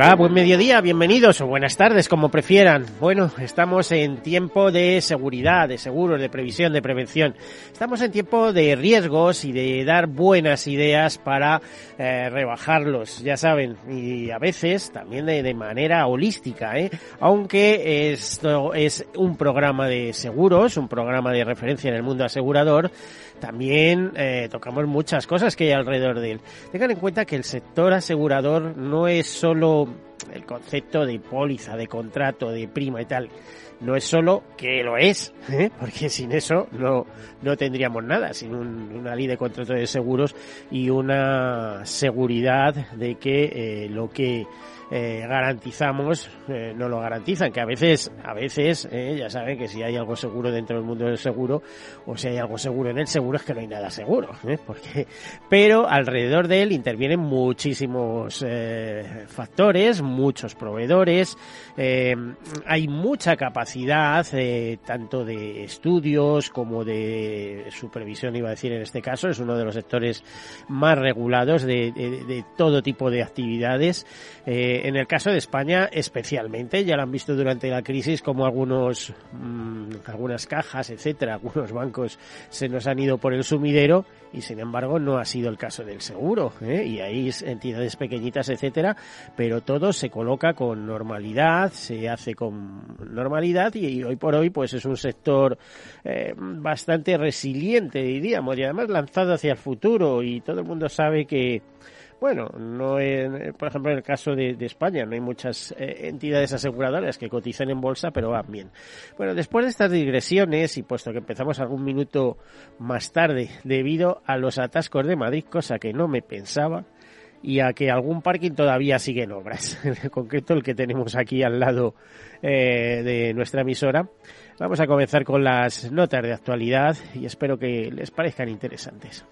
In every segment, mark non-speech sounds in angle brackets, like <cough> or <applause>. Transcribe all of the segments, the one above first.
Hola, buen mediodía, bienvenidos o buenas tardes, como prefieran. Bueno, estamos en tiempo de seguridad, de seguros, de previsión, de prevención. Estamos en tiempo de riesgos y de dar buenas ideas para eh, rebajarlos, ya saben, y a veces también de, de manera holística, ¿eh? aunque esto es un programa de seguros, un programa de referencia en el mundo asegurador, también eh, tocamos muchas cosas que hay alrededor de él. Tengan en cuenta que el sector asegurador no es solo el concepto de póliza, de contrato, de prima y tal. No es solo que lo es, <laughs> ¿eh? porque sin eso no, no tendríamos nada, sin un, una ley de contrato de seguros y una seguridad de que eh, lo que eh, garantizamos eh, no lo garantizan, que a veces, a veces, eh, ya saben que si hay algo seguro dentro del mundo del seguro, o si hay algo seguro en el seguro, es que no hay nada seguro, ¿eh? porque, pero alrededor de él intervienen muchísimos eh, factores, muchos proveedores, eh, hay mucha capacidad, tanto de estudios como de supervisión, iba a decir en este caso, es uno de los sectores más regulados de, de, de todo tipo de actividades. Eh, en el caso de España, especialmente, ya lo han visto durante la crisis, como algunos, mmm, algunas cajas, etcétera, algunos bancos se nos han ido por el sumidero y sin embargo no ha sido el caso del seguro, ¿eh? y ahí entidades pequeñitas, etcétera, pero todo se coloca con normalidad, se hace con normalidad y hoy por hoy pues es un sector eh, bastante resiliente, diríamos, y además lanzado hacia el futuro y todo el mundo sabe que bueno, no en, por ejemplo en el caso de, de España no hay muchas eh, entidades aseguradoras que cotizan en bolsa, pero van bien. Bueno, después de estas digresiones y puesto que empezamos algún minuto más tarde debido a los atascos de Madrid, cosa que no me pensaba, y a que algún parking todavía sigue en obras, <laughs> en concreto el que tenemos aquí al lado eh, de nuestra emisora. Vamos a comenzar con las notas de actualidad y espero que les parezcan interesantes.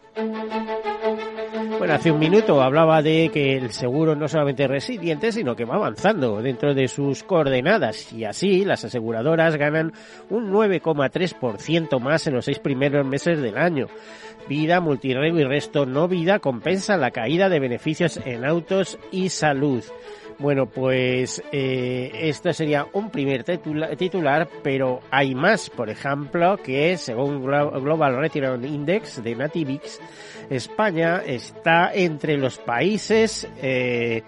Bueno, hace un minuto hablaba de que el seguro no solamente es resiliente, sino que va avanzando dentro de sus coordenadas y así las aseguradoras ganan un 9,3% más en los seis primeros meses del año. Vida, multirrego y resto no vida compensa la caída de beneficios en autos y salud. Bueno, pues eh, esto sería un primer titular, pero hay más. Por ejemplo, que según Global Retirement Index de Nativix, España está entre los países eh,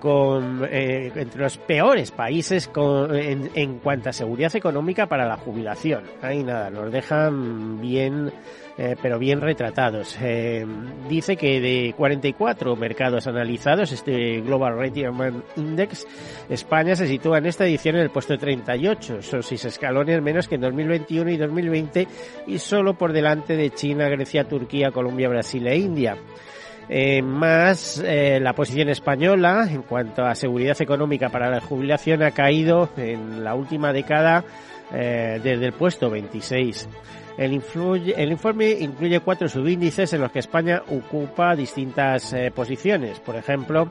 con eh, entre los peores países con, en, en cuanto a seguridad económica para la jubilación. Ahí nada, nos dejan bien eh, pero bien retratados. Eh, dice que de 44 mercados analizados, este Global Retirement Index, España se sitúa en esta edición en el puesto 38, son seis escalones menos que en 2021 y 2020 y solo por delante de China, Grecia, Turquía, Colombia, Brasil e India. Eh, más eh, la posición española en cuanto a seguridad económica para la jubilación ha caído en la última década eh, desde el puesto 26. El, informe incluye cuatro subíndices en los que España ocupa distintas eh, posiciones. Por ejemplo,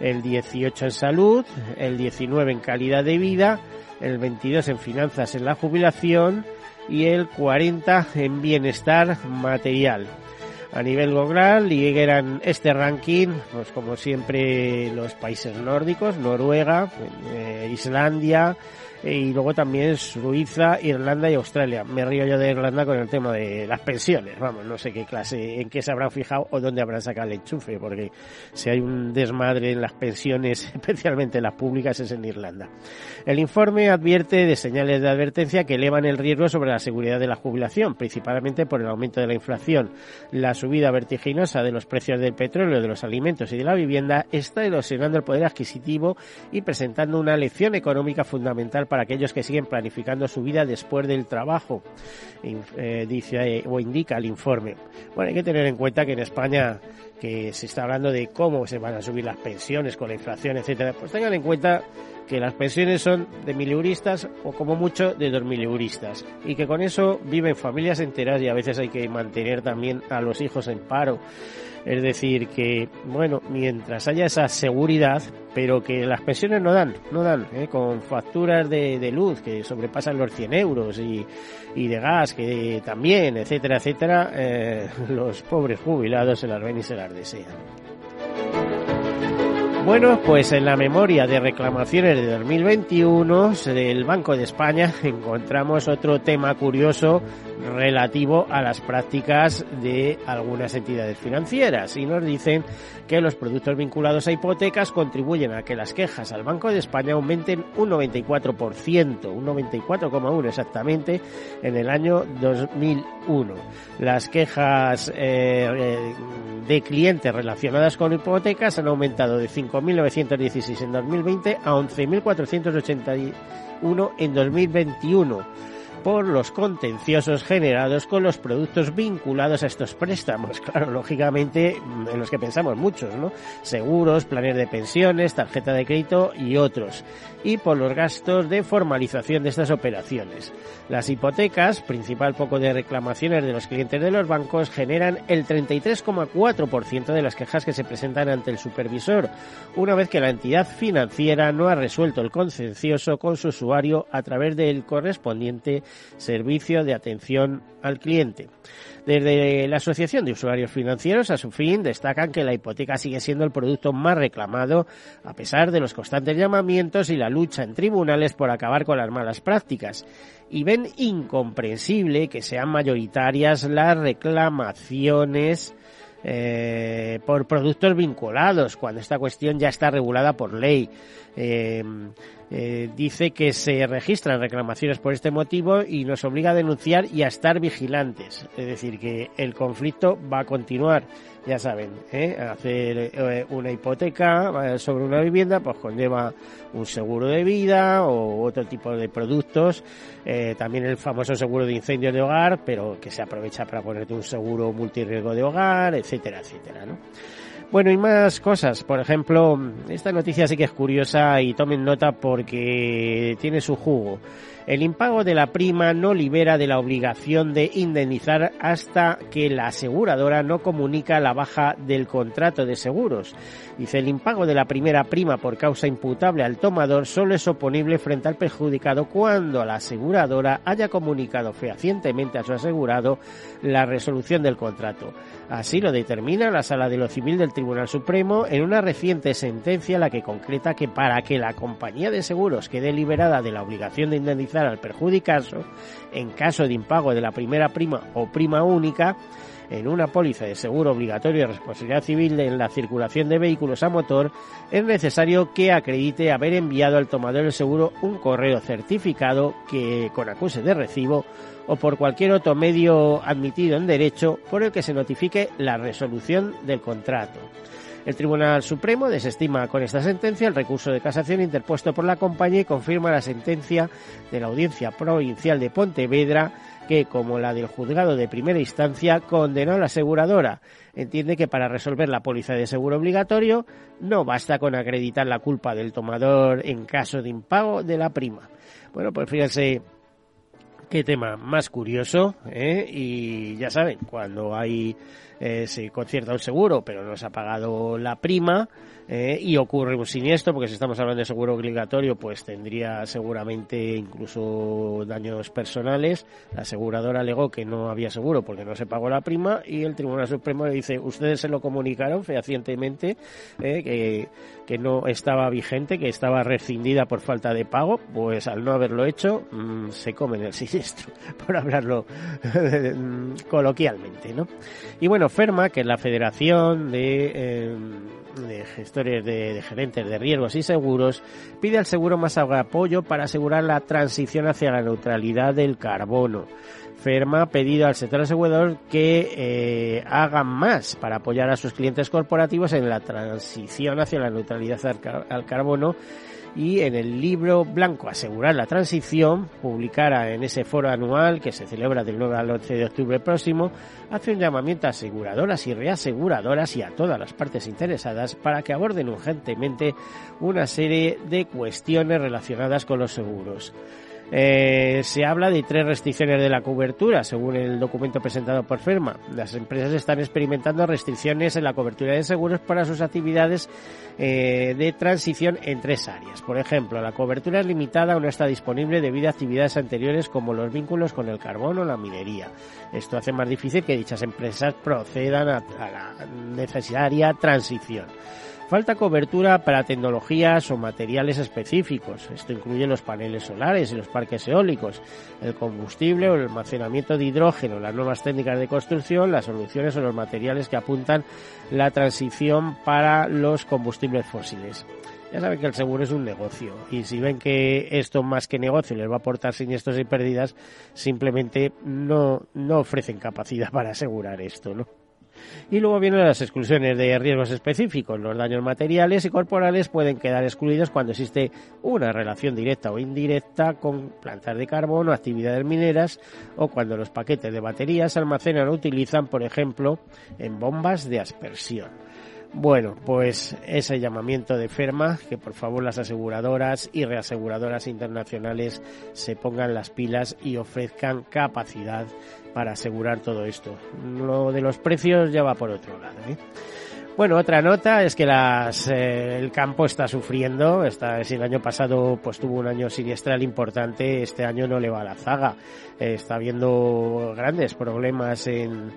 el 18 en salud, el 19 en calidad de vida, el 22 en finanzas en la jubilación y el 40 en bienestar material. A nivel global lideran este ranking, pues como siempre los países nórdicos, Noruega, eh, Islandia, y luego también Suiza, Irlanda y Australia. Me río yo de Irlanda con el tema de las pensiones, vamos, no sé qué clase, en qué se habrán fijado o dónde habrán sacado el enchufe, porque si hay un desmadre en las pensiones, <laughs> especialmente las públicas, es en Irlanda. El informe advierte de señales de advertencia que elevan el riesgo sobre la seguridad de la jubilación, principalmente por el aumento de la inflación. La subida vertiginosa de los precios del petróleo, de los alimentos y de la vivienda está erosionando el poder adquisitivo y presentando una lección económica fundamental para aquellos que siguen planificando su vida después del trabajo, eh, dice o indica el informe. Bueno, hay que tener en cuenta que en España que se está hablando de cómo se van a subir las pensiones con la inflación, etcétera, pues tengan en cuenta que las pensiones son de mil euristas o como mucho de dos mil euristas y que con eso viven familias enteras y a veces hay que mantener también a los hijos en paro. Es decir, que, bueno, mientras haya esa seguridad, pero que las pensiones no dan, no dan, ¿eh? con facturas de, luz que sobrepasan los 100 euros y, y de gas que también, etcétera, etcétera, eh, <laughs> los pobres jubilados se las ven y se las desean. Bueno, pues en la memoria de reclamaciones de 2021 del Banco de España <laughs> encontramos otro tema curioso relativo a las prácticas de algunas entidades financieras y nos dicen que los productos vinculados a hipotecas contribuyen a que las quejas al Banco de España aumenten un 94%, un 94,1 exactamente en el año 2001. Las quejas eh, eh, de clientes relacionadas con hipotecas han aumentado de 5.916 en 2020 a 11.481 en 2021 por los contenciosos generados con los productos vinculados a estos préstamos. <laughs> Claro, lógicamente, en los que pensamos muchos, ¿no? Seguros, planes de pensiones, tarjeta de crédito y otros. Y por los gastos de formalización de estas operaciones. Las hipotecas, principal poco de reclamaciones de los clientes de los bancos, generan el 33,4% de las quejas que se presentan ante el supervisor, una vez que la entidad financiera no ha resuelto el contencioso con su usuario a través del correspondiente servicio de atención al cliente. Desde la Asociación de Usuarios Financieros, a su fin, destacan que la hipoteca sigue siendo el producto más reclamado, a pesar de los constantes llamamientos y la lucha en tribunales por acabar con las malas prácticas. Y ven incomprensible que sean mayoritarias las reclamaciones eh, por productos vinculados, cuando esta cuestión ya está regulada por ley. Eh, eh, dice que se registran reclamaciones por este motivo y nos obliga a denunciar y a estar vigilantes. Es decir, que el conflicto va a continuar. Ya saben, ¿eh? hacer eh, una hipoteca sobre una vivienda pues conlleva un seguro de vida o otro tipo de productos. también el famoso seguro de incendio de hogar, pero que se aprovecha para ponerte un seguro multirriesgo de hogar, etcétera, etcétera. ¿no? Bueno, y más cosas. Por ejemplo, esta noticia sí que es curiosa y tomen nota porque tiene su jugo. El impago de la prima no libera de la obligación de indemnizar hasta que la aseguradora no comunica la baja del contrato de seguros. Dice, el impago de la primera prima por causa imputable al tomador solo es oponible frente al perjudicado cuando la aseguradora haya comunicado fehacientemente a su asegurado la resolución del contrato. Así lo determina la Sala de lo Civil del Tribunal Supremo en una reciente sentencia la que concreta que para que la compañía de seguros quede liberada de la obligación de indemnizar al perjudicado, en caso de impago de la primera prima o prima única, en una póliza de seguro obligatorio de responsabilidad civil en la circulación de vehículos a motor, es necesario que acredite haber enviado al tomador del seguro un correo certificado que con acuse de recibo o por cualquier otro medio admitido en derecho por el que se notifique la resolución del contrato. El Tribunal Supremo desestima con esta sentencia el recurso de casación interpuesto por la compañía y confirma la sentencia de la Audiencia Provincial de Pontevedra que, como la del juzgado de primera instancia, condenó a la aseguradora. Entiende que para resolver la póliza de seguro obligatorio no basta con acreditar la culpa del tomador en caso de impago de la prima. Bueno, pues fíjense qué tema más curioso, ¿eh? y ya saben, cuando hay eh, se concierta un seguro, pero no se ha pagado la prima, eh, y ocurre un siniestro, porque si estamos hablando de seguro obligatorio, pues tendría seguramente incluso daños personales. La aseguradora alegó que no había seguro porque no se pagó la prima y el Tribunal Supremo le dice, ustedes se lo comunicaron fehacientemente eh, que, que no estaba vigente, que estaba rescindida por falta de pago, pues al no haberlo hecho mm, se comen el <laughs> siniestro, por hablarlo <laughs> coloquialmente, ¿no? Y bueno, FERMA, que es la Federación de, eh, de Gestores de, de, Gerentes de Riesgos y Seguros, pide al seguro más apoyo para asegurar la transición hacia la neutralidad del carbono. FERMA ha pedido al sector asegurador que eh, hagan más para apoyar a sus clientes corporativos en la transición hacia la neutralidad al, car al carbono y en el libro blanco Asegurar la Transición, publicara en ese foro anual que se celebra del 9 al 11 de octubre próximo, hace un llamamiento a aseguradoras y reaseguradoras y a todas las partes interesadas para que aborden urgentemente una serie de cuestiones relacionadas con los seguros. Eh, se habla de tres restricciones de la cobertura, según el documento presentado por Ferma. Las empresas están experimentando restricciones en la cobertura de seguros para sus actividades eh, de transición en tres áreas. Por ejemplo, la cobertura es limitada o no está disponible debido a actividades anteriores como los vínculos con el carbón o la minería. Esto hace más difícil que dichas empresas procedan a, a la necesaria transición. Falta cobertura para tecnologías o materiales específicos. Esto incluye los paneles solares y los parques eólicos, el combustible o el almacenamiento de hidrógeno, las nuevas técnicas de construcción, las soluciones o los materiales que apuntan la transición para los combustibles fósiles. Ya saben que el seguro es un negocio y si ven que esto más que negocio les va a aportar siniestros y pérdidas, simplemente no, no ofrecen capacidad <laughs> para asegurar esto, ¿no? Y luego vienen las exclusiones de riesgos específicos. Los daños materiales y corporales pueden quedar excluidos cuando existe una relación directa o indirecta con plantas de carbón o actividades mineras o cuando los paquetes de baterías se almacenan o utilizan, por ejemplo, en bombas de aspersión. Bueno, pues ese llamamiento de FERMA, que por favor las aseguradoras y reaseguradoras internacionales se pongan las pilas y ofrezcan capacidad para asegurar todo esto. Lo de los precios ya va por otro lado. ¿eh? Bueno, otra nota es que las, eh, el campo está sufriendo. Está, si el año pasado pues tuvo un año siniestral importante, este año no le va a la zaga. Está habiendo grandes problemas en,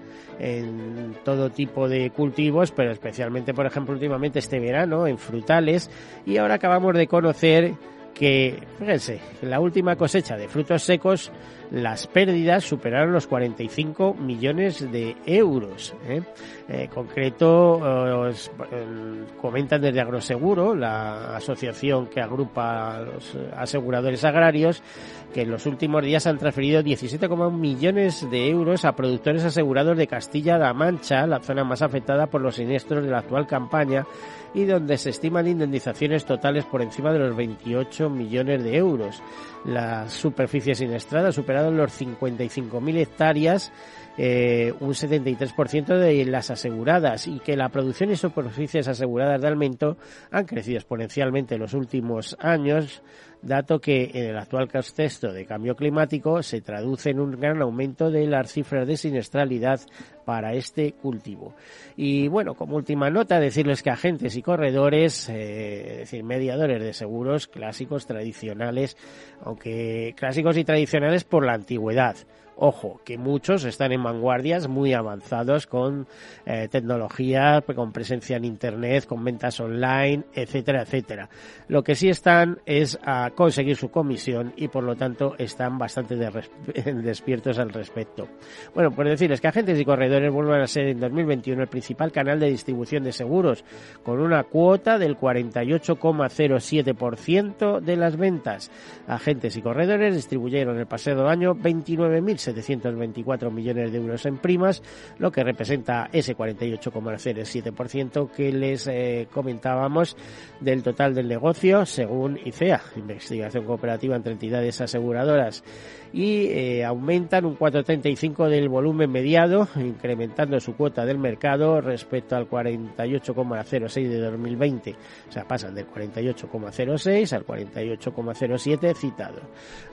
todo tipo de cultivos, pero especialmente, por ejemplo, últimamente este verano en frutales. Y ahora acabamos de conocer que, fíjense, en la última cosecha de frutos secos las pérdidas superaron los 45 millones de euros. ¿eh? En concreto, os, eh, comentan desde Agroseguro, la asociación que agrupa a los aseguradores agrarios, que en los últimos días han transferido 17,1 millones de euros a productores asegurados de Castilla-La Mancha, la zona más afectada por los siniestros de la actual campaña, y donde se estiman indemnizaciones totales por encima de los 28 millones de euros. La superficie siniestrada ha superado los 55.000 hectáreas eh, un 73% de las aseguradas y que la producción y superficies aseguradas de alimento han crecido exponencialmente en los últimos años dato que en el actual contexto de cambio climático se traduce en un gran aumento de las cifras de siniestralidad para este cultivo. Y bueno, como última nota, decirles que agentes y corredores, eh, es decir, mediadores de seguros clásicos, tradicionales, aunque clásicos y tradicionales por la antigüedad, Ojo, que muchos están en vanguardias muy avanzados con eh, tecnología, con presencia en Internet, con ventas online, etcétera, etcétera. Lo que sí están es a conseguir su comisión y por lo tanto están bastante <laughs> despiertos al respecto. Bueno, pues decirles que agentes y corredores vuelven a ser en 2021 el principal canal de distribución de seguros, con una cuota del 48,07% de las ventas. Agentes y corredores distribuyeron el pasado año 29.000 724 millones de euros en primas, lo que representa ese 48,07% que les eh, comentábamos del total del negocio, según ICEA, Investigación Cooperativa entre Entidades Aseguradoras y eh, aumentan un 4,35 del volumen mediado, incrementando su cuota del mercado respecto al 48,06 de 2020. O sea, pasan del 48,06 al 48,07 citado.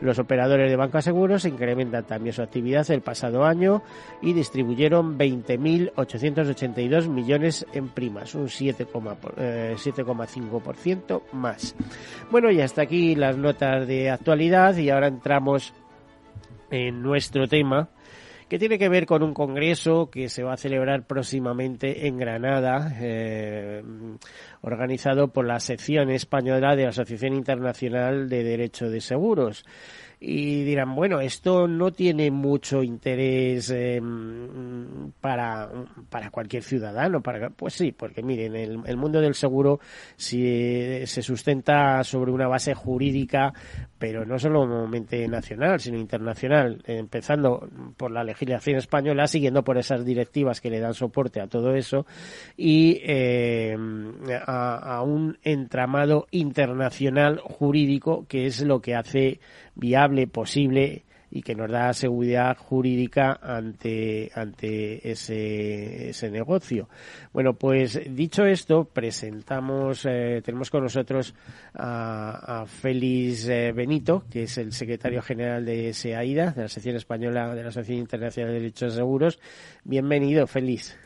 Los operadores de banco seguros incrementan también su actividad el pasado año y distribuyeron 20.882 millones en primas, un 7,5% eh, más. Bueno, y hasta aquí las notas de actualidad y ahora entramos en nuestro tema, que tiene que ver con un congreso que se va a celebrar próximamente en Granada, eh, organizado por la sección española de la Asociación Internacional de Derecho de Seguros y dirán, bueno, esto no tiene mucho interés em, para, para cualquier ciudadano. Para, pues sí, porque miren, el, mundo del seguro si, se sustenta sobre una base jurídica, pero no solamente nacional, sino internacional, empezando por la legislación española, siguiendo por esas directivas que le dan soporte a todo eso, y eh, a, a un entramado internacional jurídico que es lo que hace viable, posible y que nos da seguridad jurídica ante, ante ese, ese negocio. Bueno, pues dicho esto, presentamos, eh, tenemos con nosotros a, a Félix eh, Benito, que es el secretario general de SEAIDA, de la Sección Española de la Asociación Internacional de Derechos Seguros. Bienvenido, Félix.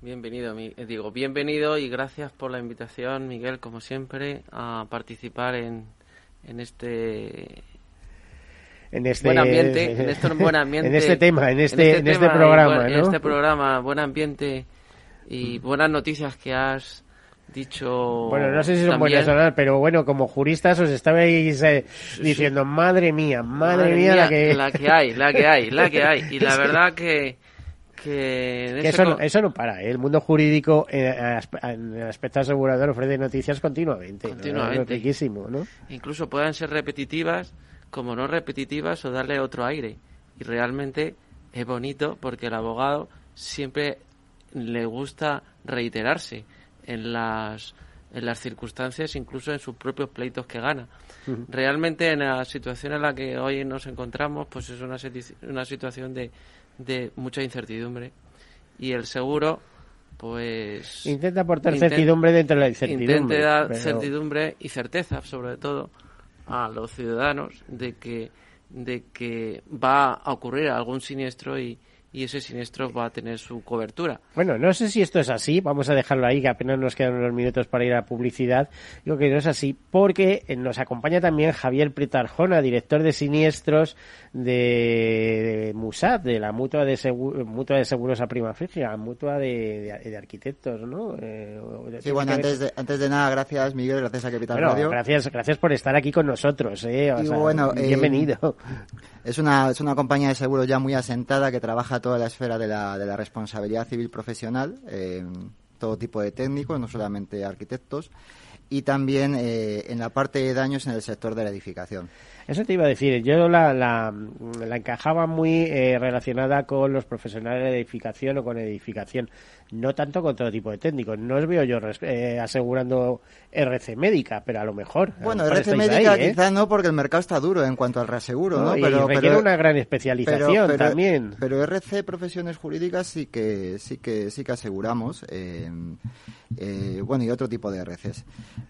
Bienvenido, eh, digo, bienvenido y gracias por la invitación, Miguel, como siempre, a participar en, en este en este buen ambiente, en <laughs> este buen ambiente, en este tema, en este, en este, este programa, ¿no? En este programa, buen ambiente y buenas noticias que has dicho. Bueno, no sé si son buenas o no, pero bueno, como juristas os estabais eh, diciendo, madre mía, madre, mía, la que... la que hay, la que hay, la que hay. <laughs> Y la verdad que que, eso, no, eso no para. ¿eh? El mundo jurídico en, el aspecto asegurador ofrece noticias continuamente. Continuamente. ¿no? ¿no? Incluso puedan ser repetitivas, como no repetitivas o darle otro aire. Y realmente es bonito porque el abogado siempre le gusta reiterarse en las, en las circunstancias, incluso en sus propios pleitos que gana. Realmente en la situación en la que hoy nos encontramos, pues es una, una situación de, de mucha incertidumbre. Y el seguro, pues... Intenta aportar certidumbre dentro de la incertidumbre. Intenta dar certidumbre y certeza, sobre todo, a los ciudadanos de que de que va a ocurrir algún siniestro y, y ese siniestro va a tener su cobertura. Bueno, no sé si esto es así, vamos a dejarlo ahí, que apenas nos quedan unos minutos para ir a publicidad. Digo que no es así, porque nos acompaña también Javier Pritarjona, director de siniestros de, MUSAT, de la mutua de, mutua de seguros a prima frigia, mutua de, de, arquitectos, ¿no? Eh, sí, bueno, antes de, antes de nada, gracias Miguel, gracias a Capital Radio. Gracias, gracias por estar aquí con nosotros, eh, bueno, eh, bienvenido. es, una, es una compañía de seguros ya muy asentada que trabaja toda la esfera de la, de la responsabilidad civil profesional, todo tipo de técnicos, no solamente arquitectos. y también eh, en la parte de daños en el sector de la edificación. Eso te iba a decir. Yo la, la, la encajaba muy eh, relacionada con los profesionales de edificación o con edificación, no tanto con todo tipo de técnicos. No os veo yo eh, asegurando RC médica, pero a lo mejor. Bueno, a lo mejor RC médica ¿eh? quizá no, porque el mercado está duro en cuanto al reaseguro, ¿no? Y requiere una gran especialización pero- también. Pero RC profesiones jurídicas sí que sí que sí que aseguramos. eh, bueno, y otro tipo de RCs.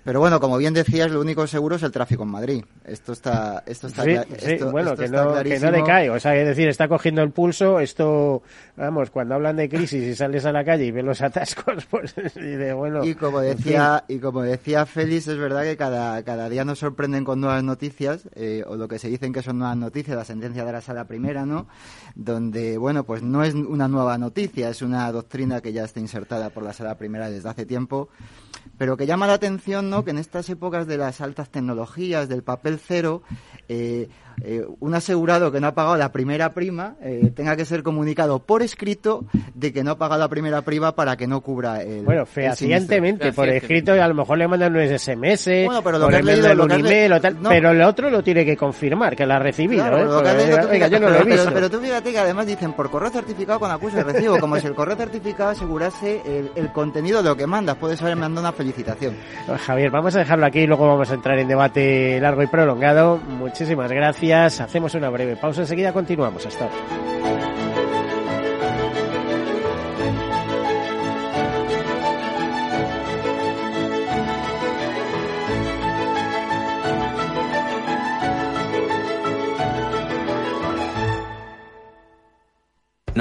Pero bueno, como bien decías, lo único seguro es el tráfico en Madrid. Esto está esto está Sí, cla- sí, esto- bueno, esto que está no, que no decae. O sea, es decir, está cogiendo el pulso. Esto, vamos, cuando hablan de crisis y sales a la calle y ves los atascos, <laughs> pues y de bueno. Y como en fin. decía y como decía Félix, es verdad que cada, cada día nos sorprenden con nuevas noticias, eh, o lo que se dicen que son nuevas noticias, la sentencia de la sala primera, ¿no? Donde, bueno, pues no es una nueva noticia, es una doctrina que ya está insertada por la sala primera desde hace tiempo, pero que llama la atención, ¿no? Que en estas épocas de las altas tecnologías, del papel cero, eh, eh, un asegurado que no ha pagado la primera prima eh, tenga que ser comunicado por escrito de que no ha pagado la primera prima para que no cubra el Bueno, el fehacientemente, por escrito, y a lo mejor le mandan un SMS, Bueno, pero lo o que le has leído- lo un que le- email o tal, no. pero el otro lo tiene que confirmar, que la ha recibido. Claro, ¿eh? pero lo que Porque, has leído tú, oiga, fíjate, yo no lo he pero- pero- visto. Pero, tú fíjate que además dicen por correo certificado con acuse de recibo, como si el correo certificado asegurase el, el contenido de lo que mandas. Puedes haber mandado una felicitación. Javier, vamos a dejarlo aquí y luego vamos a entrar en debate largo y prolongado. Muchísimas gracias. Hacemos una breve pausa. Enseguida continuamos. Hasta ahora.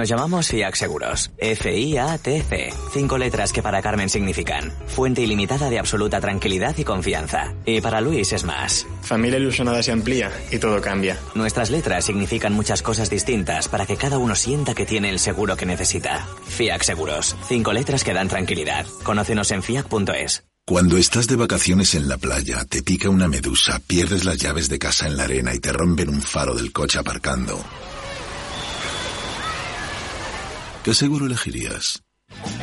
Nos llamamos FIAC Seguros. F-I-A-T-C. Cinco letras que para Carmen significan fuente ilimitada de absoluta tranquilidad y confianza. Y para Luis es más. Familia ilusionada se amplía y todo cambia. Nuestras letras significan muchas cosas distintas para que cada uno sienta que tiene el seguro que necesita. FIAC Seguros. Cinco letras que dan tranquilidad. Conócenos en fiac.es. Cuando estás de vacaciones en la playa, te pica una medusa, pierdes las llaves de casa en la arena y te rompen un faro del coche aparcando. ¿Qué seguro elegirías?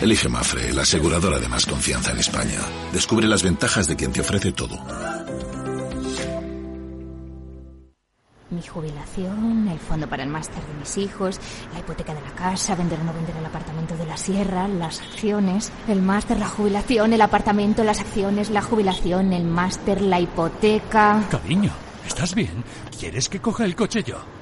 Elige Mafre, la aseguradora de más confianza en España. Descubre las ventajas de quien te ofrece todo. Mi jubilación, el fondo para el máster de mis hijos, la hipoteca de la casa, vender o no vender el apartamento de la sierra, las acciones, el máster, la jubilación, el apartamento, las acciones, la jubilación, el máster, la hipoteca. Cariño, ¿estás bien? ¿Quieres que coja el coche yo?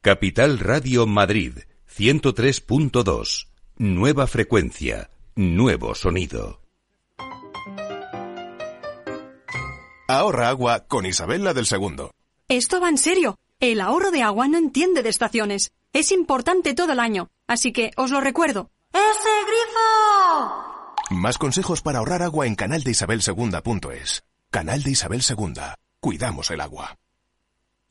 Capital Radio Madrid 103.2. Nueva frecuencia, nuevo sonido. Ahorra agua con Isabel la del segundo. Esto va en serio. El ahorro de agua no entiende de estaciones. Es importante todo el año. Así que os lo recuerdo. ¡Ese grifo! Más consejos para ahorrar agua en canaldeisabelsegunda.es. Canal de Isabel Segunda. Cuidamos el agua.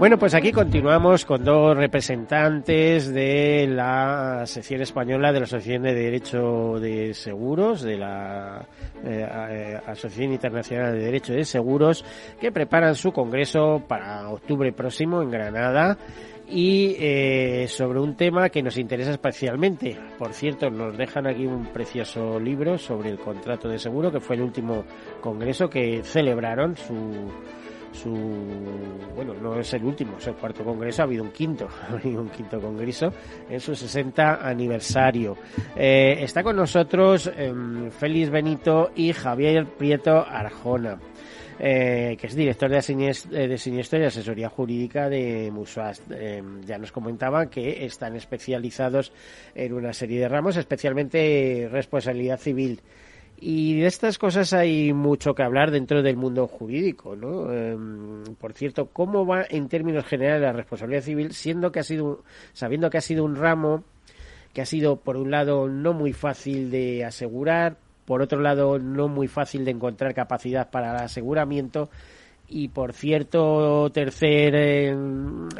Bueno, pues aquí continuamos con dos representantes de la sección española de la Asociación de Derecho de Seguros, de la eh, Asociación Internacional de Derecho de Seguros, que preparan su congreso para octubre próximo en Granada y eh, sobre un tema que nos interesa especialmente. Por cierto, nos dejan aquí un precioso libro sobre el contrato de seguro, que fue el último congreso que celebraron su su bueno no es el último es el cuarto congreso ha habido un quinto <laughs> ha habido un quinto congreso en su 60 aniversario eh, está con nosotros eh, Félix Benito y Javier Prieto Arjona eh, que es director de, eh, de siniestro y asesoría jurídica de Musuas. Eh, ya nos comentaba que están especializados en una serie de ramos, especialmente responsabilidad civil. Y de estas cosas hay mucho que hablar dentro del mundo jurídico, ¿no? Eh, por cierto, ¿cómo va en términos generales la responsabilidad civil, siendo que ha sido, sabiendo que ha sido un ramo que ha sido, por un lado, no muy fácil de asegurar, por otro lado, no muy fácil de encontrar capacidad para el aseguramiento, y por cierto, tercer eh,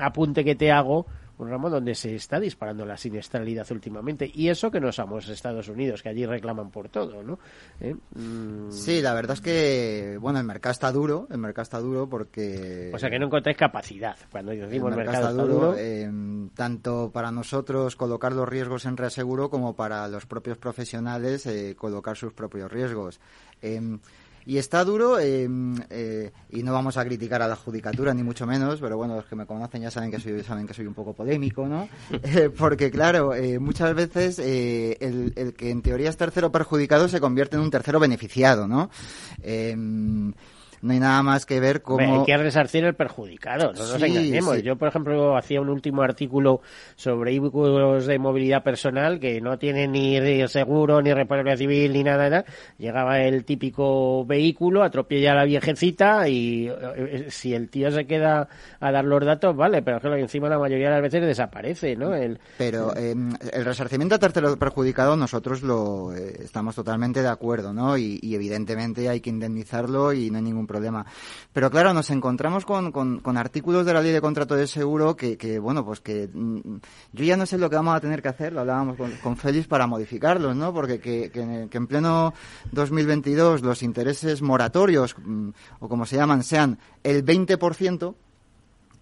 apunte que te hago, un ramo donde se está disparando la siniestralidad últimamente. Y eso que no somos Estados Unidos, que allí reclaman por todo, ¿no? ¿Eh? Mm. Sí, la verdad es que, bueno, el mercado está duro, el mercado está duro porque... O sea, que no encontráis capacidad. Cuando decimos el mercado, está duro, eh, tanto para nosotros colocar los riesgos en reaseguro como para los propios profesionales eh, colocar sus propios riesgos. Y está duro, eh, eh, y no vamos a criticar a la judicatura, ni mucho menos, pero bueno, los que me conocen ya saben que soy, saben que soy un poco polémico, ¿no? <laughs> Eh, porque claro, eh, muchas veces eh, el, el, que en teoría es tercero perjudicado se convierte en un tercero beneficiado, ¿no? No hay nada más que ver cómo... Hay que resarcir el perjudicado, no nos sí, engañemos. Sí. Yo, por ejemplo, hacía un último artículo sobre vehículos de movilidad personal que no tienen ni seguro, ni responsabilidad civil, ni nada, nada. Llegaba el típico vehículo, atropella a la viejecita y eh, si el tío se queda a dar los datos, vale, pero es que encima la mayoría de las veces desaparece, ¿no? El... Pero eh, el resarcimiento a tercero perjudicado nosotros lo eh, estamos totalmente de acuerdo, ¿no? Y, y evidentemente hay que indemnizarlo y no hay ningún problema. Pero claro, nos encontramos con, con, artículos de la ley de contrato de seguro que, bueno, pues que mm, yo ya no sé lo que vamos a tener que hacer, lo hablábamos con, con Félix para modificarlos, ¿no? Porque que, que, que en pleno 2022 los intereses moratorios, mm, o como se llaman, sean el 20%,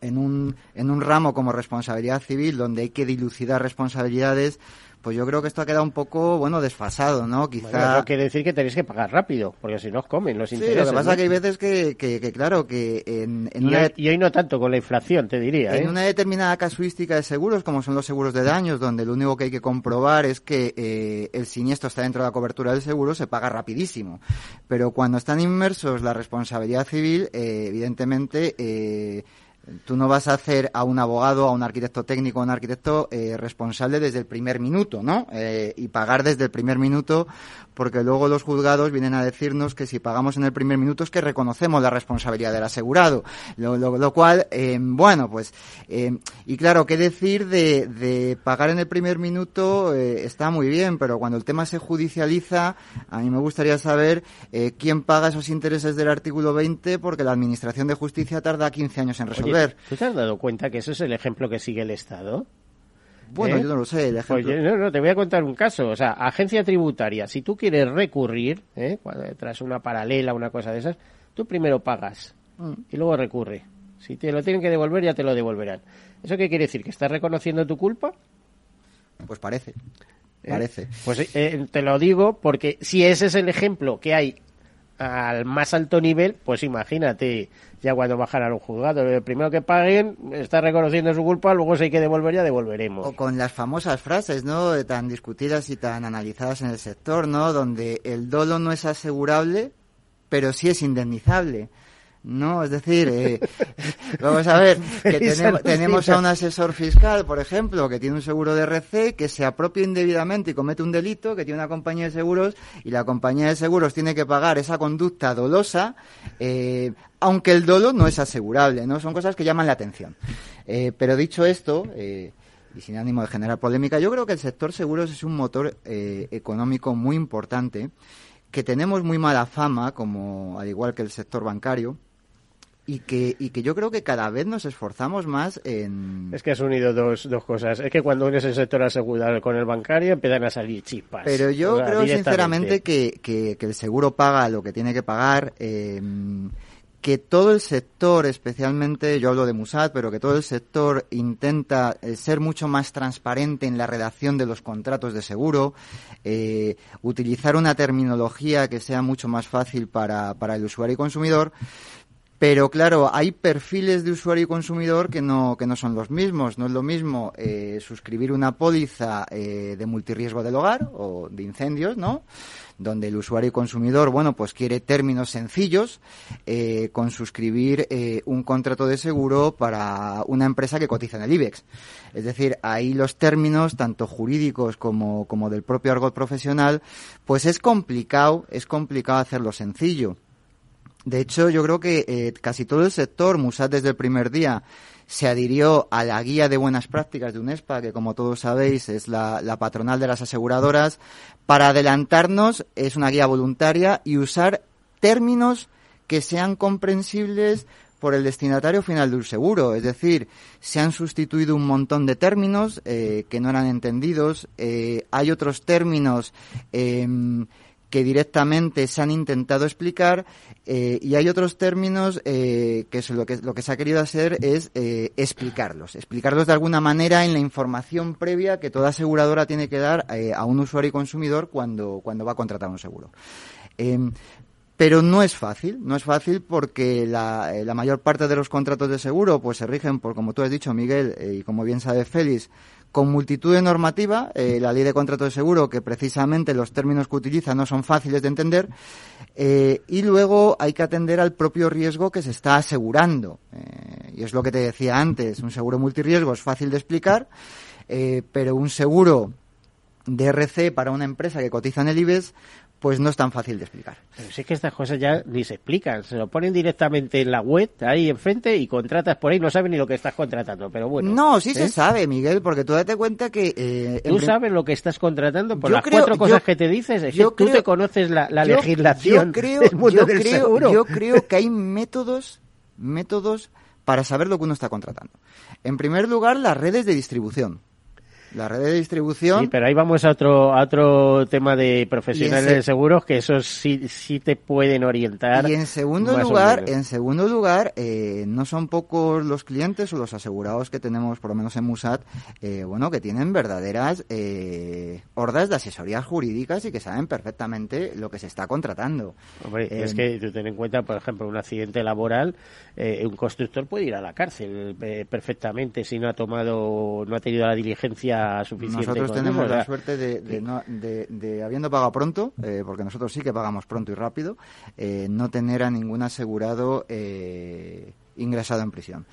en un, en un ramo como responsabilidad civil, donde hay que dilucidar responsabilidades, pues yo creo que esto ha quedado un poco, bueno, desfasado, ¿no? Quizá... Bueno, eso quiere decir que tenéis que pagar rápido, porque si no os comen los sí, intereses. lo que pasa es que hay veces que, que, que claro, que en, en y, una... hoy, y, hoy, no tanto con la inflación, te diría, En ¿eh? una determinada casuística de seguros, como son los seguros de daños, donde lo único que hay que comprobar es que eh, el siniestro está dentro de la cobertura del seguro, se paga rapidísimo. Pero cuando están inmersos la responsabilidad civil, eh, evidentemente... Tú no vas a hacer a un abogado, a un arquitecto técnico, a un arquitecto eh, responsable desde el primer minuto, ¿no? Eh, y pagar desde el primer minuto, porque luego los juzgados vienen a decirnos que si pagamos en el primer minuto es que reconocemos la responsabilidad del asegurado. Lo, lo, cual, eh, bueno, pues, y claro, qué decir de, de, pagar en el primer minuto está muy bien, pero cuando el tema se judicializa, a mí me gustaría saber quién paga esos intereses del artículo 20, porque la Administración de Justicia tarda 15 años en resolver. ¿Tú te has dado cuenta que eso es el ejemplo que sigue el Estado? Bueno, ¿Eh? yo no lo sé, el pues ejemplo. no, no, te voy a contar un caso. O sea, agencia tributaria, si tú quieres recurrir, ¿eh? tras una paralela, una cosa de esas, tú primero pagas mm. y luego recurre. Si te lo tienen que devolver, ya te lo devolverán. ¿Eso qué quiere decir? ¿Que estás reconociendo tu culpa? Pues parece. ¿Eh? Parece. Pues te lo digo porque si ese es el ejemplo que hay al más alto nivel, pues imagínate ya cuando bajan a los juzgados. El primero que paguen está reconociendo su culpa, luego si hay que devolver ya devolveremos. O con las famosas frases, ¿no? Tan discutidas y tan analizadas en el sector, ¿no? Donde el dolo no es asegurable, pero sí es indemnizable. No, es decir, eh, <laughs> vamos a ver, que <laughs> tenemos, a un asesor fiscal, por ejemplo, que tiene un seguro de RC, que se apropia indebidamente y comete un delito, que tiene una compañía de seguros, y la compañía de seguros tiene que pagar esa conducta dolosa, eh, aunque el dolo no es asegurable, ¿no? Son cosas que llaman la atención. Eh, pero dicho esto, y sin ánimo de generar polémica, yo creo que el sector seguros es un motor económico muy importante, que tenemos muy mala fama, como al igual que el sector bancario, y que, y que yo creo que cada vez nos esforzamos más en... Es que has unido dos, dos cosas. Es que cuando unes el sector asegurado con el bancario empiezan a salir chispas. Pero yo creo sinceramente que, que, el seguro paga lo que tiene que pagar. Eh, que todo el sector, especialmente, yo hablo de Musad, pero que todo el sector intenta eh, ser mucho más transparente en la redacción de los contratos de seguro, eh, utilizar una terminología que sea mucho más fácil para, para el usuario y consumidor, pero claro, hay perfiles de usuario y consumidor que no, que no son los mismos. No es lo mismo eh, suscribir una póliza eh, de multirriesgo del hogar o de incendios, ¿no? Donde el usuario y consumidor, bueno, pues quiere términos sencillos eh, con suscribir un contrato de seguro para una empresa que cotiza en el IBEX. Es decir, ahí los términos, tanto jurídicos como, como del propio argot profesional, pues es complicado, es complicado hacerlo sencillo. De hecho, yo creo que eh, casi todo el sector, Musat desde el primer día, se adhirió a la guía de buenas prácticas de UNESPA, que como todos sabéis es la, patronal de las aseguradoras. Para adelantarnos, es una guía voluntaria y usar términos que sean comprensibles por el destinatario final del seguro. Es decir, se han sustituido un montón de términos eh, que no eran entendidos. Eh, hay otros términos em, que directamente se han intentado explicar eh, y hay otros términos eh, que, lo que lo que se ha querido hacer es eh, explicarlos, explicarlos de alguna manera en la información previa que toda aseguradora tiene que dar a un usuario y consumidor cuando, cuando va a contratar un seguro. Em, pero no es fácil, no es fácil porque la, la, mayor parte de los contratos de seguro pues se rigen por, como tú has dicho, Miguel, y como bien sabe Félix, con multitud de normativa, eh, la ley de contrato de seguro, que precisamente los términos que utiliza no son fáciles de entender, eh, y luego hay que atender al propio riesgo que se está asegurando. Eh, y es lo que te decía antes, un seguro multirriesgo es fácil de explicar, pero un seguro de RC para una empresa que cotiza en el IBEX, pues no es tan fácil de explicar. Pero si es que estas cosas ya ni se explican, se lo ponen directamente en la web, ahí enfrente, y contratas por ahí, no sabes ni lo que estás contratando, pero bueno. No, sí se ¿eh? sabe, Miguel, porque tú date cuenta que... Eh, tú sabes lo que estás contratando por las cuatro cosas que te dices, es que tú te conoces la, legislación yo creo, yo creo, Yo creo que hay métodos, métodos para saber lo que uno está contratando. En primer lugar, las redes de distribución. La red de distribución. Sí, pero ahí vamos a otro, otro tema de profesionales de seguros que esos sí, sí te pueden orientar. Y en segundo lugar, en segundo lugar, eh, no son pocos los clientes o los asegurados que tenemos, por lo menos en Musat, eh, bueno, que tienen verdaderas eh, hordas de asesorías jurídicas y que saben perfectamente lo que se está contratando. Hombre, es que tú ten en cuenta, por ejemplo, un accidente laboral, un constructor puede ir a la cárcel perfectamente si no ha tomado, no ha tenido la diligencia nosotros tenemos la suerte de, de, habiendo pagado pronto, eh, porque nosotros sí que pagamos pronto y rápido, eh, no tener a ningún asegurado eh, ingresado en prisión.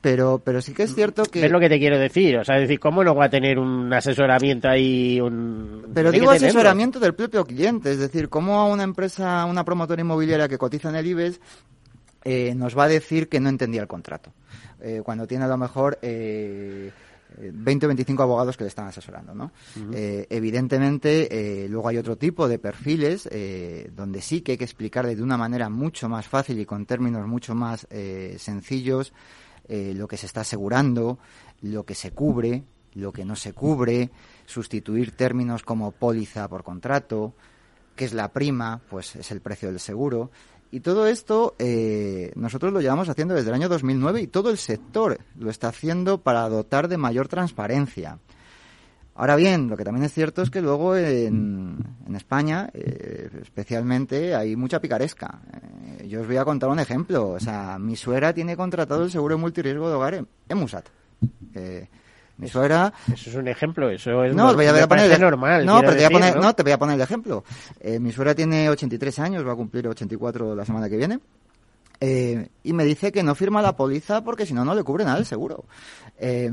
Pero, pero sí que es cierto que... Es lo que te quiero decir, o sea, es decir, ¿cómo no va a tener un asesoramiento ahí? Un... Pero digo asesoramiento del propio cliente, es decir, ¿cómo una empresa, una promotora inmobiliaria que cotiza en el IBEX eh, nos va a decir que no entendía el contrato? Eh, cuando tiene a lo mejor... Eh, 20 o 25 abogados que le están asesorando, ¿no? eh, evidentemente, eh, luego hay otro tipo de perfiles eh, donde sí que hay que explicarle de una manera mucho más fácil y con términos mucho más eh, sencillos eh, lo que se está asegurando, lo que se cubre, lo que no se cubre, sustituir términos como póliza por contrato, qué es la prima, pues es el precio del seguro. Y todo esto eh, nosotros lo llevamos haciendo desde el año 2009 y todo el sector lo está haciendo para dotar de mayor transparencia. Ahora bien, lo que también es cierto es que luego en, España, eh, especialmente, hay mucha picaresca. Eh, yo os voy a contar un ejemplo. O sea, mi suegra tiene contratado el seguro de multirriesgo de hogar en, en Musat. Mi suegra... Eso es un ejemplo, eso es no, voy a, me poner normal. No, pero te, decir, voy a poner, ¿no? ¿no? te voy a poner el ejemplo. Eh, mi suegra tiene 83 años, va a cumplir 84 la semana que viene. Eh, y me dice que no firma la póliza porque si no, no le cubre nada el seguro. Eh,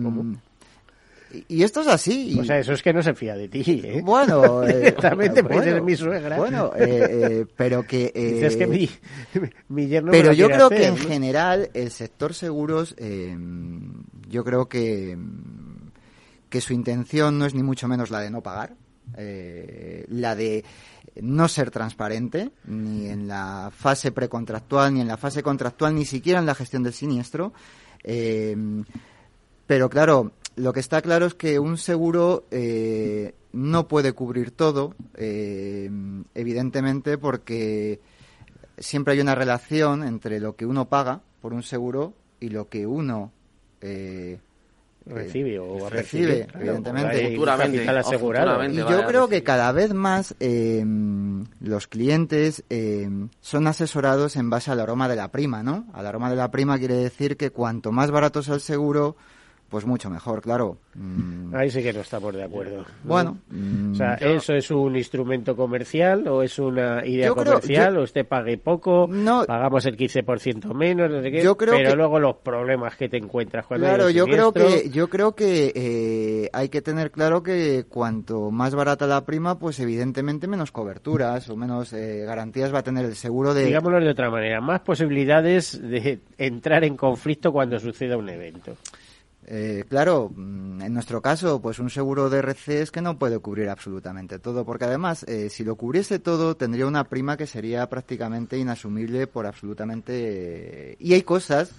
y esto es así. O sea, eso es que no se fía de ti, ¿eh? <laughs> Bueno, <laughs> eh, directamente bueno, pues es mi suegra. Bueno, <laughs> eh, pero que... Dices que mi, mi yerno Pero yo creo hacer, que en general el sector seguros, yo creo que, que su intención no es ni mucho menos la de no pagar, eh, la de no ser transparente, ni en la fase precontractual, ni en la fase contractual, ni siquiera en la gestión del siniestro. Eh, pero claro, lo que está claro es que un seguro eh, no puede cubrir todo, evidentemente, porque siempre hay una relación entre lo que uno paga por un seguro y lo que uno Recibe o recibe, recibe, claro, evidentemente. Futuramente, capital o asegurado. futuramente. Y yo creo que cada vez más eh, los clientes eh, son asesorados en base al aroma de la prima, ¿no? Al aroma de la prima quiere decir que cuanto más barato sea el seguro, pues mucho mejor, claro. Mm, Ahí sí que no estamos de acuerdo. Bueno, o sea, ¿eso es un instrumento comercial o es una idea Yo creo- comercial? yo- o usted pague poco, pagamos el 15% menos, no sé qué, Yo creo pero que- luego los problemas que te encuentras cuando hay Claro, yo creo que yo creo que eh, hay que tener claro que cuanto más barata la prima, pues evidentemente menos coberturas o menos eh, garantías va a tener el seguro de Digámoslo de otra manera, más posibilidades de entrar en conflicto cuando suceda un evento. Eh, claro, mm, en nuestro caso, pues un seguro de RC es que no puede cubrir absolutamente todo, porque además, eh, si lo cubriese todo, tendría una prima que sería prácticamente inasumible por absolutamente... eh, y hay cosas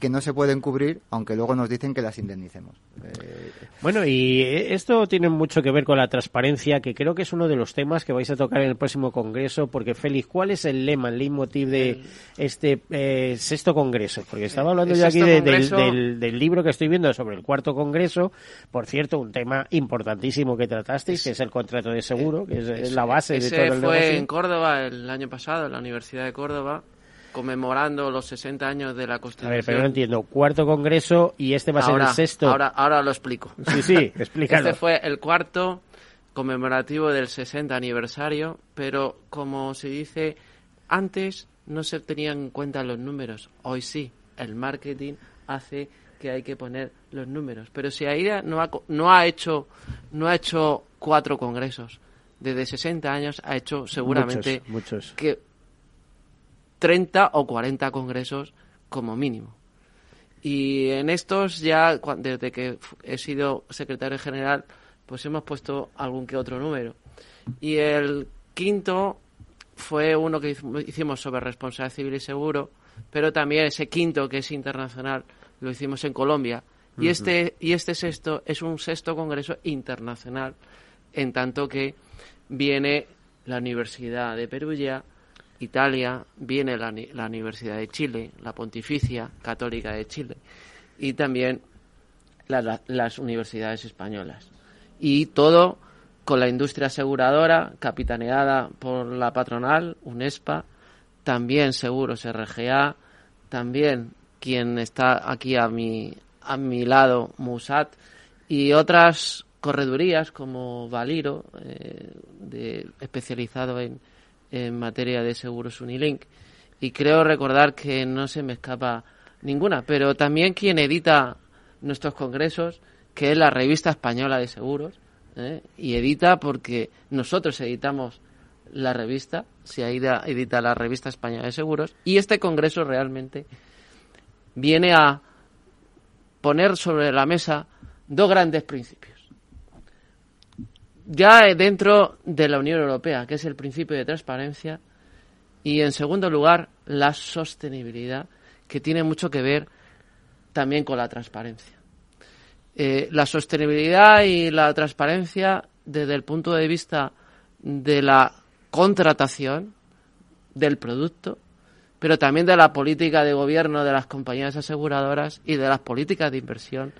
que no se pueden cubrir, aunque luego nos dicen que las indemnicemos. Eh, Bueno, y esto tiene mucho que ver con la transparencia, que creo que es uno de los temas que vais a tocar en el próximo congreso, porque Félix, ¿cuál es el lema, el leitmotiv de este eh, sexto congreso? Porque estaba hablando el yo aquí de- del, congreso- del- del libro que estoy viendo sobre el cuarto congreso, por cierto, un tema importantísimo que tratasteis, que es el contrato de seguro, que es, es la base de todo el fue negocio. en Córdoba el año pasado, en la Universidad de Córdoba, conmemorando los 60 años de la A Constitución. ver, pero no entiendo, cuarto congreso y este va a ser el sexto. Ahora, ahora lo explico. Sí, sí, <laughs> explícalo. Este fue el cuarto conmemorativo del 60 aniversario, pero como se dice, antes no se tenían en cuenta los números. Hoy sí, el marketing hace que hay que poner los números. Pero si AIDA no ha, no ha hecho no ha hecho cuatro congresos, desde 60 años ha hecho seguramente Muchos, muchos. que 30 o 40 congresos como mínimo. Y en estos ya, desde que he sido secretario general, pues hemos puesto algún que otro número. Y el quinto fue uno que hicimos sobre responsabilidad civil y seguro, pero también ese quinto que es internacional lo hicimos en Colombia. Y este y este sexto es un sexto congreso internacional, en tanto que viene la Universidad de Perugia, Italia, viene la, la Universidad de Chile, la Pontificia Católica de Chile y también la- la- las universidades españolas. Y todo con la industria aseguradora, capitaneada por la patronal, UNESPA, también Seguros RGA, también quien está aquí a mi, a mi lado, Musat, y otras corredurías como Valiro, eh, especializado en, en materia de seguros Unilink. Y creo recordar que no se me escapa ninguna. Pero también quien edita nuestros congresos, que es la revista española de seguros, ¿eh? y edita porque nosotros editamos la revista, se edita la revista española de seguros, y este congreso realmente viene a poner sobre la mesa dos grandes principios. Ya dentro de la Unión Europea, que es el principio de transparencia, y en segundo lugar, la sostenibilidad, que tiene mucho que ver también con la transparencia. Eh, la sostenibilidad y la transparencia desde el punto de vista de la contratación del producto, pero también de la política de gobierno de las compañías aseguradoras y de las políticas de inversión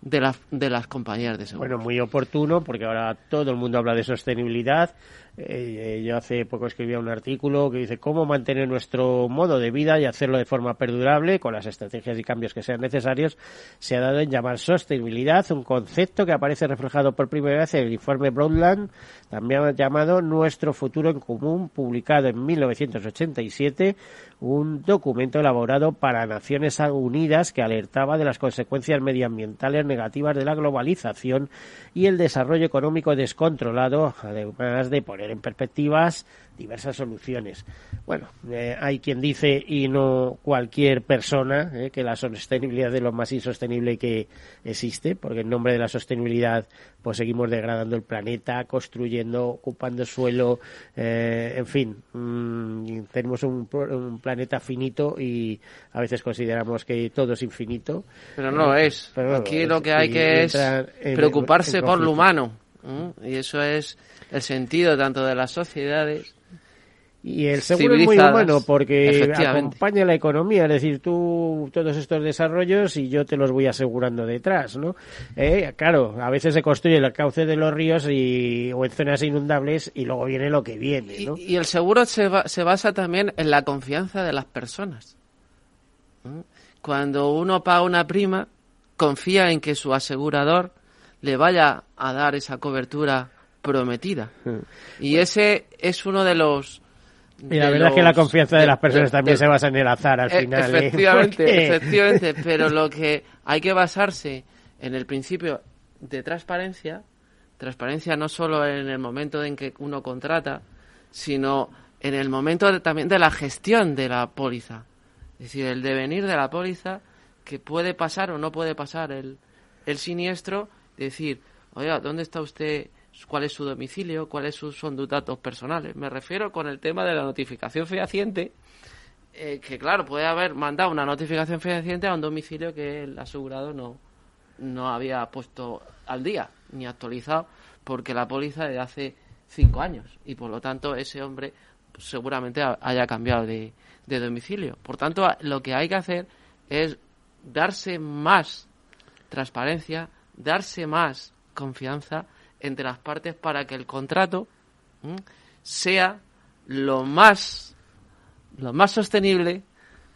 de, las de las compañías de seguros. Bueno, muy oportuno porque ahora todo el mundo habla de sostenibilidad. Eh, yo hace poco escribía un artículo que dice cómo mantener nuestro modo de vida y hacerlo de forma perdurable con las estrategias y cambios que sean necesarios. Se ha dado en llamar sostenibilidad un concepto que aparece reflejado por primera vez en el informe Broadland, también llamado Nuestro futuro en común, publicado en 1987 un documento elaborado para Naciones Unidas que alertaba de las consecuencias medioambientales negativas de la globalización y el desarrollo económico descontrolado, además de poner en perspectivas diversas soluciones. Bueno, eh, hay quien dice, y no cualquier persona, eh, que la sostenibilidad es lo más insostenible que existe, porque en nombre de la sostenibilidad pues seguimos degradando el planeta, construyendo, ocupando suelo, eh, en fin, mm, tenemos un, un, planeta finito y a veces consideramos que todo es infinito. Pero no es. Aquí lo que hay que es preocuparse por lo humano. Y eso es el sentido tanto de las sociedades y el seguro es muy bueno porque acompaña la economía, es decir, tú todos estos desarrollos y yo te los voy asegurando detrás, ¿no? Eh, claro, a veces se construye el cauce de los ríos y, o en zonas inundables y luego viene lo que viene, ¿no? Y, el seguro se, se basa también en la confianza de las personas. Cuando uno paga una prima, confía en que su asegurador le vaya a dar esa cobertura prometida. Y ese es uno de los y la verdad es que la confianza de, las personas también se basa en el azar al e- final. ¿eh? Efectivamente, <laughs> efectivamente, pero lo que hay que basarse en el principio de transparencia, transparencia no solo en el momento en que uno contrata, sino en el momento también de la gestión de la póliza. Es decir, el devenir de la póliza que puede pasar o no puede pasar el, el siniestro, decir, oiga, ¿dónde está usted cuál es su domicilio, cuáles son sus datos personales. Me refiero con el tema de la notificación fehaciente, eh, que claro, puede haber mandado una notificación fehaciente a un domicilio que el asegurado no, no había puesto al día ni actualizado porque la póliza de hace cinco años y por lo tanto ese hombre seguramente haya cambiado de, de domicilio. Por tanto, lo que hay que hacer es darse más transparencia, darse más confianza entre las partes para que el contrato sea lo más lo más sostenible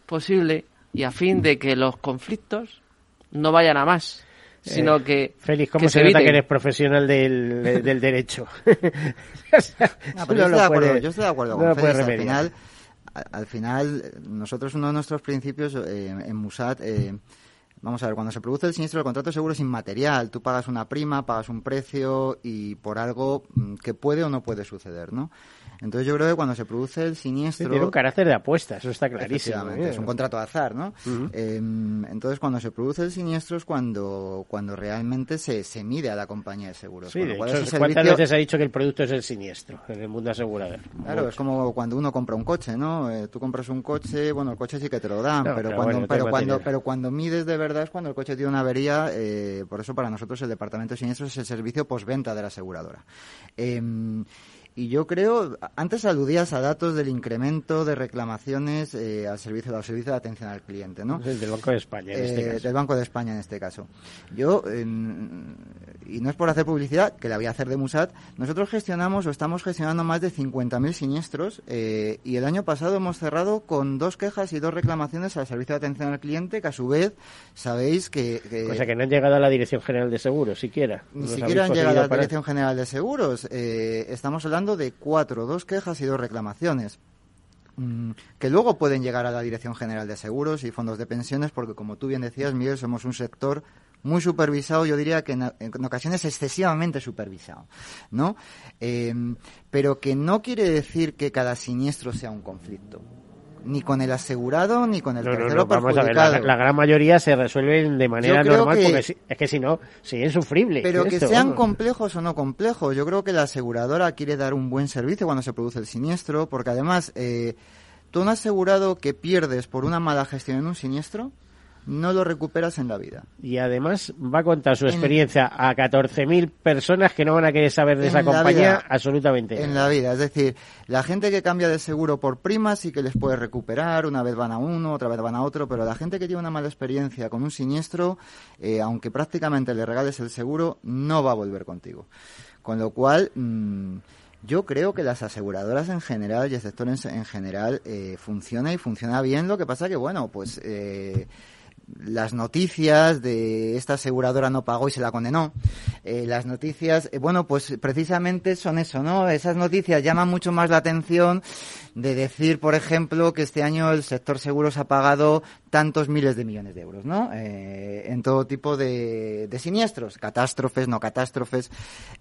posible y a fin de que los conflictos no vayan a más sino eh, que Félix, ¿cómo se, nota que eres profesional del, del derecho? <laughs> no, yo, estoy de acuerdo, yo, estoy de acuerdo, con Félix, al final al final nosotros uno de nuestros principios eh, en Musat eh, Vamos a ver, cuando se produce el siniestro, el contrato seguro es inmaterial. Tú pagas una prima, pagas un precio y por algo mm, que puede o no puede suceder, ¿no? Entonces yo creo que cuando se produce el siniestro... tiene un carácter de apuesta, eso está clarísimo. ¿eh? Es un contrato de azar, ¿no? Em, entonces cuando se produce el siniestro es cuando, cuando realmente se, se mide a la compañía de seguros. Sí, de hecho, ¿cuántas veces ha dicho que el producto es el siniestro en el mundo asegurador? Claro, es como cuando uno compra un coche, ¿no? Eh, tú compras un coche, bueno, el coche sí que te lo dan, pero, cuando, pero, cuando, pero cuando mides de verdad es cuando el coche tiene una avería, eh, por eso para nosotros el departamento de siniestros es el servicio postventa de la aseguradora. Eh, y yo creo, antes aludías a datos del incremento de reclamaciones eh, al servicio, al servicio de atención al cliente, ¿no? Del Banco de España, en este eh, caso. Del Banco de España, en este caso. Yo, y no es por hacer publicidad, que la voy a hacer de Musat, nosotros gestionamos o estamos gestionando más de 50.000 siniestros eh, y el año pasado hemos cerrado con dos quejas y dos reclamaciones al servicio de atención al cliente, que a su vez sabéis que... o sea, que no han llegado a la Dirección General de Seguros, siquiera. Ni siquiera han llegado a la Dirección General de Seguros. estamos hablando de cuatro, dos quejas y dos reclamaciones. mm, que luego pueden llegar a la Dirección General de Seguros y Fondos de Pensiones, porque como tú bien decías, Miguel, somos un sector muy supervisado, yo diría que en, ocasiones excesivamente supervisado, ¿no? Eh, pero que no quiere decir que cada siniestro sea un conflicto ni con el asegurado ni con el tercero vamos a ver, la, gran mayoría se resuelven de manera normal porque es que si no, sí es insufrible. Pero que sean complejos o no complejos, yo creo que la aseguradora quiere dar un buen servicio cuando se produce el siniestro, porque además, eh, tú un asegurado que pierdes por una mala gestión en un siniestro, no lo recuperas en la vida. Y además va a contar su experiencia a 14.000 personas que no van a querer saber de esa compañía absolutamente. En la vida, es decir, la gente que cambia de seguro por prima sí que les puede recuperar, una vez van a uno, otra vez van a otro, pero la gente que tiene una mala experiencia con un siniestro, eh, aunque prácticamente le regales el seguro, no va a volver contigo. Con lo cual... Mm, yo creo que las aseguradoras en general y el sector en, general eh, funciona y funciona bien. Lo que pasa que, bueno, pues eh, las noticias de esta aseguradora no pagó y se la condenó. Eh, las noticias, eh, bueno, pues precisamente son eso, ¿no? Esas noticias llaman mucho más la atención de decir, por ejemplo, que este año el sector seguros ha pagado tantos miles de millones de euros, ¿no? Eh, en todo tipo de, de, siniestros, catástrofes, no catástrofes.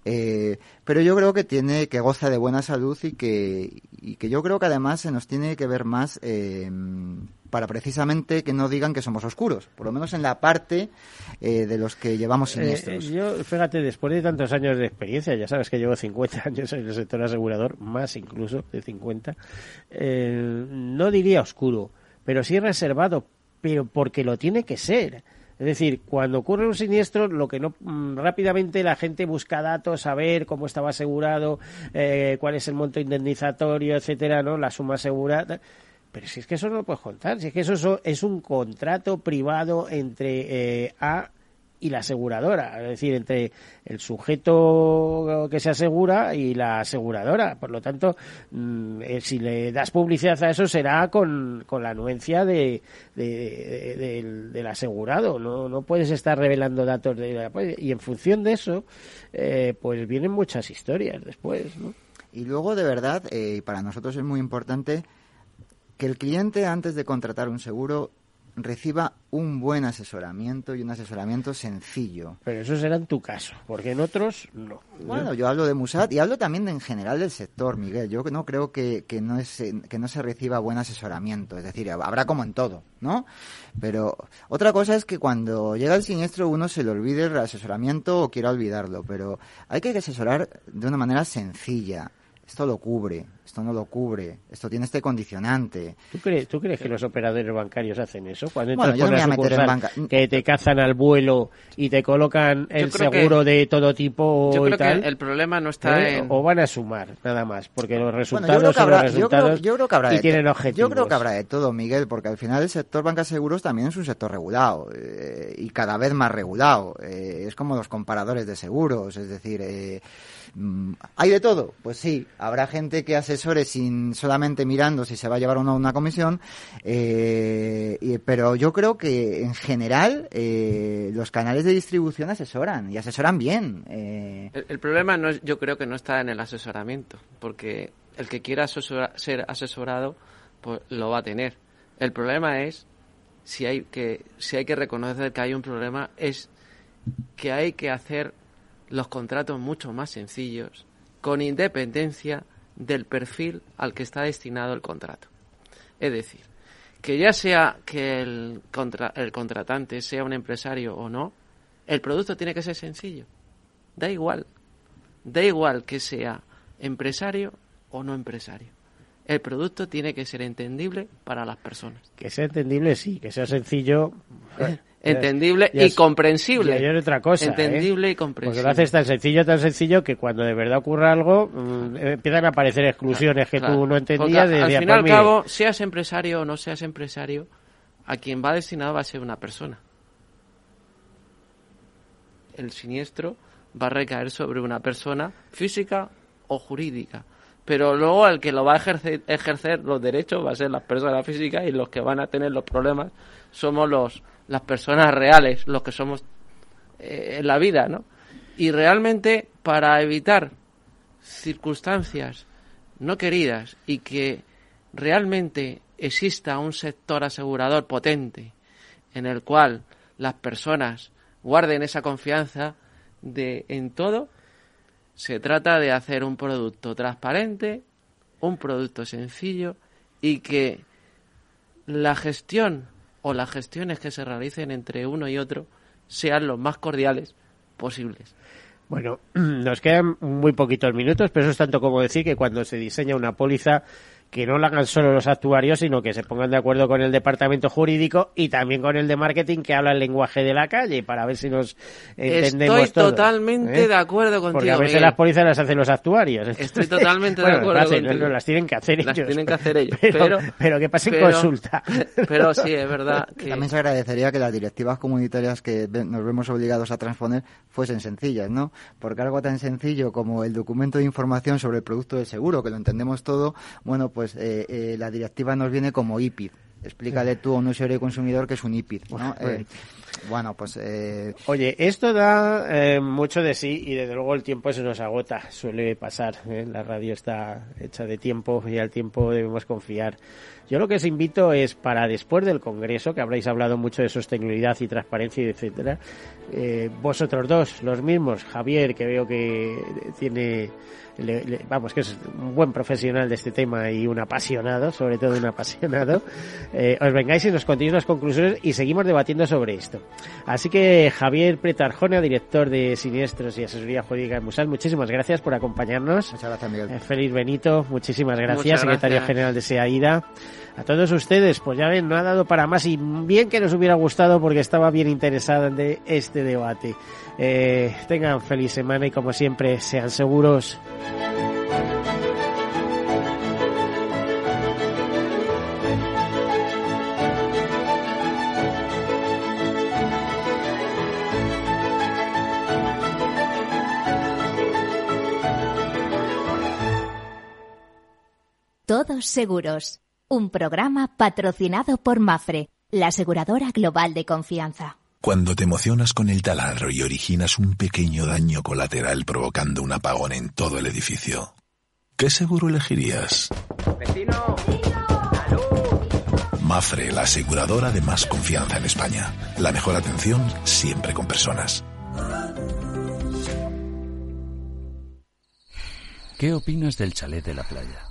pero yo creo que tiene, que goza de buena salud y que, y que yo creo que además se nos tiene que ver más para precisamente que no digan que somos oscuros, por lo menos en la parte eh, de los que llevamos eh, siniestros. yo, fíjate, después de tantos años de experiencia, ya sabes que llevo 50 <laughs> años en el sector asegurador, más incluso de 50, eh, no diría oscuro, pero sí reservado, pero porque lo tiene que ser. Es decir, cuando ocurre un siniestro, lo que no mm, rápidamente la gente busca datos, saber cómo estaba asegurado, cuál es el monto indemnizatorio, etcétera, ¿no? La suma asegurada pero si es que eso no lo puedes contar, si es que eso es un contrato privado entre eh, A y la aseguradora, es decir, entre el sujeto que se asegura y la aseguradora. Por lo tanto, mm, eh, si le das publicidad a eso será con, con la anuencia de, del, asegurado. No, no puedes estar revelando datos de y en función de eso, eh, pues vienen muchas historias después. ¿no? Y luego, de verdad, eh, para nosotros es muy importante que el cliente antes de contratar un seguro reciba un buen asesoramiento y un asesoramiento sencillo. Pero eso será en tu caso, porque en otros no. Bueno, yo hablo de Musat y hablo también en general del sector, Miguel. Yo no creo que, que, no es, que no se reciba buen asesoramiento, es decir, habrá como en todo, ¿no? Pero otra cosa es que cuando llega el siniestro uno se le olvide el asesoramiento o quiera olvidarlo, pero hay que asesorar de una manera sencilla. Esto lo cubre, esto no lo cubre, esto tiene este condicionante. ¿Tú crees, ¿tú crees que los operadores bancarios hacen eso? Cuando entras por la sucursal, que te cazan al vuelo y te colocan el seguro de todo tipo yo creo Que el problema no está ¿Eh? en... O van a sumar, nada más, porque los resultados son los resultados yo creo, que habrá y tienen objetivos. Yo creo que habrá de todo, Miguel, porque al final el sector banca seguros también es un sector regulado eh, y cada vez más regulado. Eh, es como los comparadores de seguros, es decir... Mm, ¿Hay de todo? Pues sí, habrá gente que asesore sin solamente mirando si se va a llevar o no una comisión, eh, pero yo creo que en general eh, los canales de distribución asesoran y asesoran bien. Eh. El, problema no es, yo creo que no está en el asesoramiento, porque el que quiera ser asesorado pues lo va a tener. El problema es si hay que si hay que reconocer que hay un problema es que hay que hacer los contratos mucho más sencillos, con independencia del perfil al que está destinado el contrato. Es decir, que ya sea que el, el contratante sea un empresario o no, el producto tiene que ser sencillo. Da igual. Da igual que sea empresario o no empresario. El producto tiene que ser entendible para las personas. Que sea entendible, sí. Que sea sencillo. <laughs> entendible y comprensible. Y otra cosa. ¿eh? Entendible y comprensible. Porque lo haces tan sencillo, tan sencillo que cuando de verdad ocurra algo mm, empiezan a aparecer exclusiones que tú no entendías. al fin y al cabo, seas empresario o no seas empresario, a quien va destinado va a ser una persona. El siniestro va a recaer sobre una persona física o jurídica. Pero luego el que lo va a ejercer, ejercer los derechos va a ser las personas físicas y los que van a tener los problemas somos los las personas reales, los que somos eh, en la vida, ¿no? Y realmente para evitar circunstancias no queridas y que realmente exista un sector asegurador potente en el cual las personas guarden esa confianza de en todo, se trata de hacer un producto transparente, un producto sencillo y que la gestión o las gestiones que se realicen entre uno y otro sean los más cordiales posibles. Bueno, <clears throat> nos quedan muy poquitos minutos, pero eso es tanto como decir que cuando se diseña una póliza que no la hagan solo los actuarios, sino que se pongan de acuerdo con el departamento jurídico y también con el de marketing que habla el lenguaje de la calle para ver si nos entendemos Estoy totalmente ¿eh? de acuerdo contigo. Porque a veces las pólizas las hacen los actuarios. Estoy totalmente <laughs> de acuerdo contigo. No, las tienen que hacer las ellos. tienen que hacer ellos. <laughs> Pero, pero, que pasen consulta. <laughs> Pero sí, es verdad. Que... También se agradecería que las directivas comunitarias que nos vemos obligados a transponer fuesen sencillas, ¿no? Porque algo tan sencillo como el documento de información sobre el producto del seguro, que lo entendemos todo, bueno, pues pues eh, eh, la directiva nos viene como IPID. Explícale tú a un usuario y consumidor que es un IPID, ¿no? Eh, bueno, pues... Oye, esto da mucho de sí y desde luego el tiempo se nos agota, suele pasar. La radio está hecha de tiempo y al tiempo debemos confiar. Yo lo que os invito es para después del Congreso, que habréis hablado mucho de sostenibilidad y transparencia, etcétera, vosotros dos, los mismos, Javier, que veo que tiene vamos, que es un buen profesional de este tema y un apasionado, sobre todo un apasionado, eh, os vengáis y nos contéis las conclusiones y seguimos debatiendo sobre esto. Así que Javier Pretarjona, director de Siniestros y Asesoría Jurídica de Musal, muchísimas gracias por acompañarnos. Muchas gracias, Miguel. Eh, feliz Benito, muchísimas gracias, secretario general de SEAIDA. A todos ustedes, pues ya ven, no ha dado para más y bien que nos hubiera gustado porque estaba bien interesada de este debate. Eh, tengan feliz semana y como siempre, sean seguros. Todos seguros. Un programa patrocinado por Mafre, la aseguradora global de confianza. Cuando te emocionas con el taladro y originas un pequeño daño colateral provocando un apagón en todo el edificio, ¿qué seguro elegirías? ¡Vecino! Mafre, la aseguradora de más confianza en España. La mejor atención siempre con personas. ¿Qué opinas del chalet de la playa?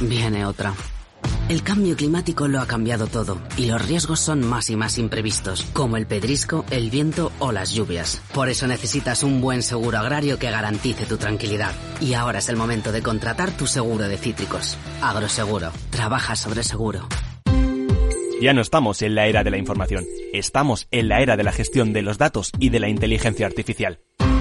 viene otra. El cambio climático lo ha cambiado todo y los riesgos son más y más imprevistos, como el pedrisco, el viento o las lluvias. Por eso necesitas un buen seguro agrario que garantice tu tranquilidad. Y ahora es el momento de contratar tu seguro de cítricos. Agroseguro. Trabaja sobre seguro. Ya no estamos en la era de la información, estamos en la era de la gestión de los datos y de la inteligencia artificial.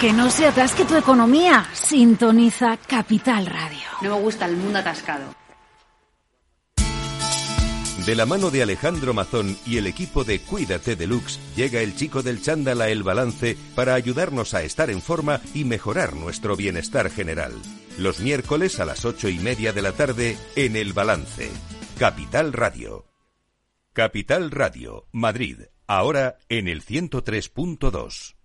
Que no se atasque tu economía. Sintoniza Capital Radio. No me gusta el mundo atascado. De la mano de Alejandro Mazón y el equipo de Cuídate Deluxe, llega el chico del chándal a El Balance para ayudarnos a estar en forma y mejorar nuestro bienestar general. Los miércoles a las ocho y media de la tarde en El Balance. Capital Radio. Capital Radio, Madrid, ahora en el 103.2.